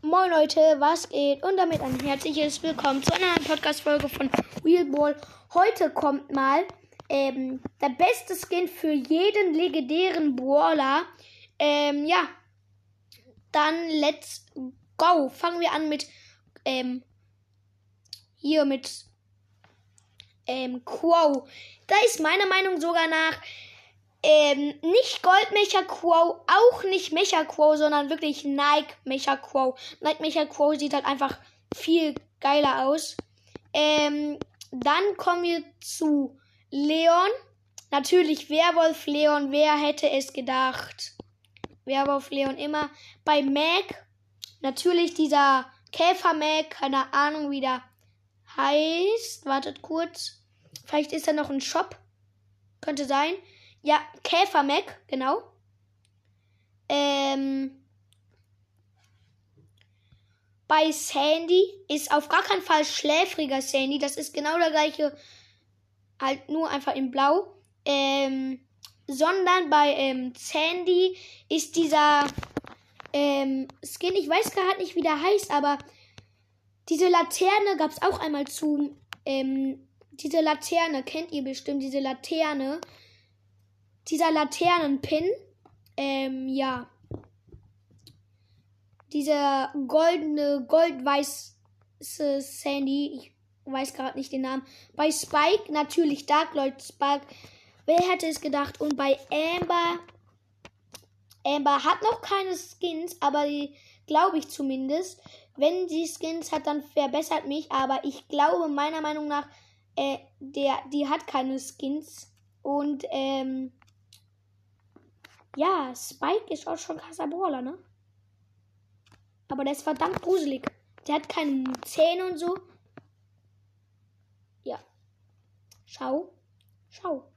Moin Leute, was geht? Und damit ein herzliches Willkommen zu einer Podcast-Folge von Wheelball. Heute kommt mal ähm, der beste Skin für jeden legendären Brawler. Ähm, ja, dann let's go. Fangen wir an mit ähm, hier mit ähm, Quo. Da ist meiner Meinung sogar nach ähm, nicht Goldmecha Quo, auch nicht Mecha Quo, sondern wirklich Nike Mecha Quo. Nike Mecha Quo sieht halt einfach viel geiler aus. Ähm, dann kommen wir zu Leon. Natürlich Werwolf Leon, wer hätte es gedacht? Werwolf Leon immer. Bei Mac, natürlich dieser Käfer Mac, keine Ahnung wie der heißt. Wartet kurz. Vielleicht ist da noch ein Shop. Könnte sein. Ja, Käfer Mac, genau. Ähm, bei Sandy ist auf gar keinen Fall schläfriger Sandy. Das ist genau der gleiche, halt nur einfach in Blau. Ähm, sondern bei ähm, Sandy ist dieser ähm, Skin, ich weiß gar nicht, wie der heißt, aber diese Laterne gab es auch einmal zu. Ähm, diese Laterne kennt ihr bestimmt, diese Laterne dieser Laternenpin. Ähm, ja. Dieser goldene, goldweiße Sandy. Ich weiß gerade nicht den Namen. Bei Spike natürlich Dark Lord Spike. Wer hätte es gedacht? Und bei Amber. Amber hat noch keine Skins, aber die glaube ich zumindest. Wenn sie Skins hat, dann verbessert mich. Aber ich glaube meiner Meinung nach, äh, der, die hat keine Skins. Und ähm, ja, Spike ist auch schon krasser ne? Aber der ist verdammt gruselig. Der hat keine Zähne und so. Ja. Schau. Schau.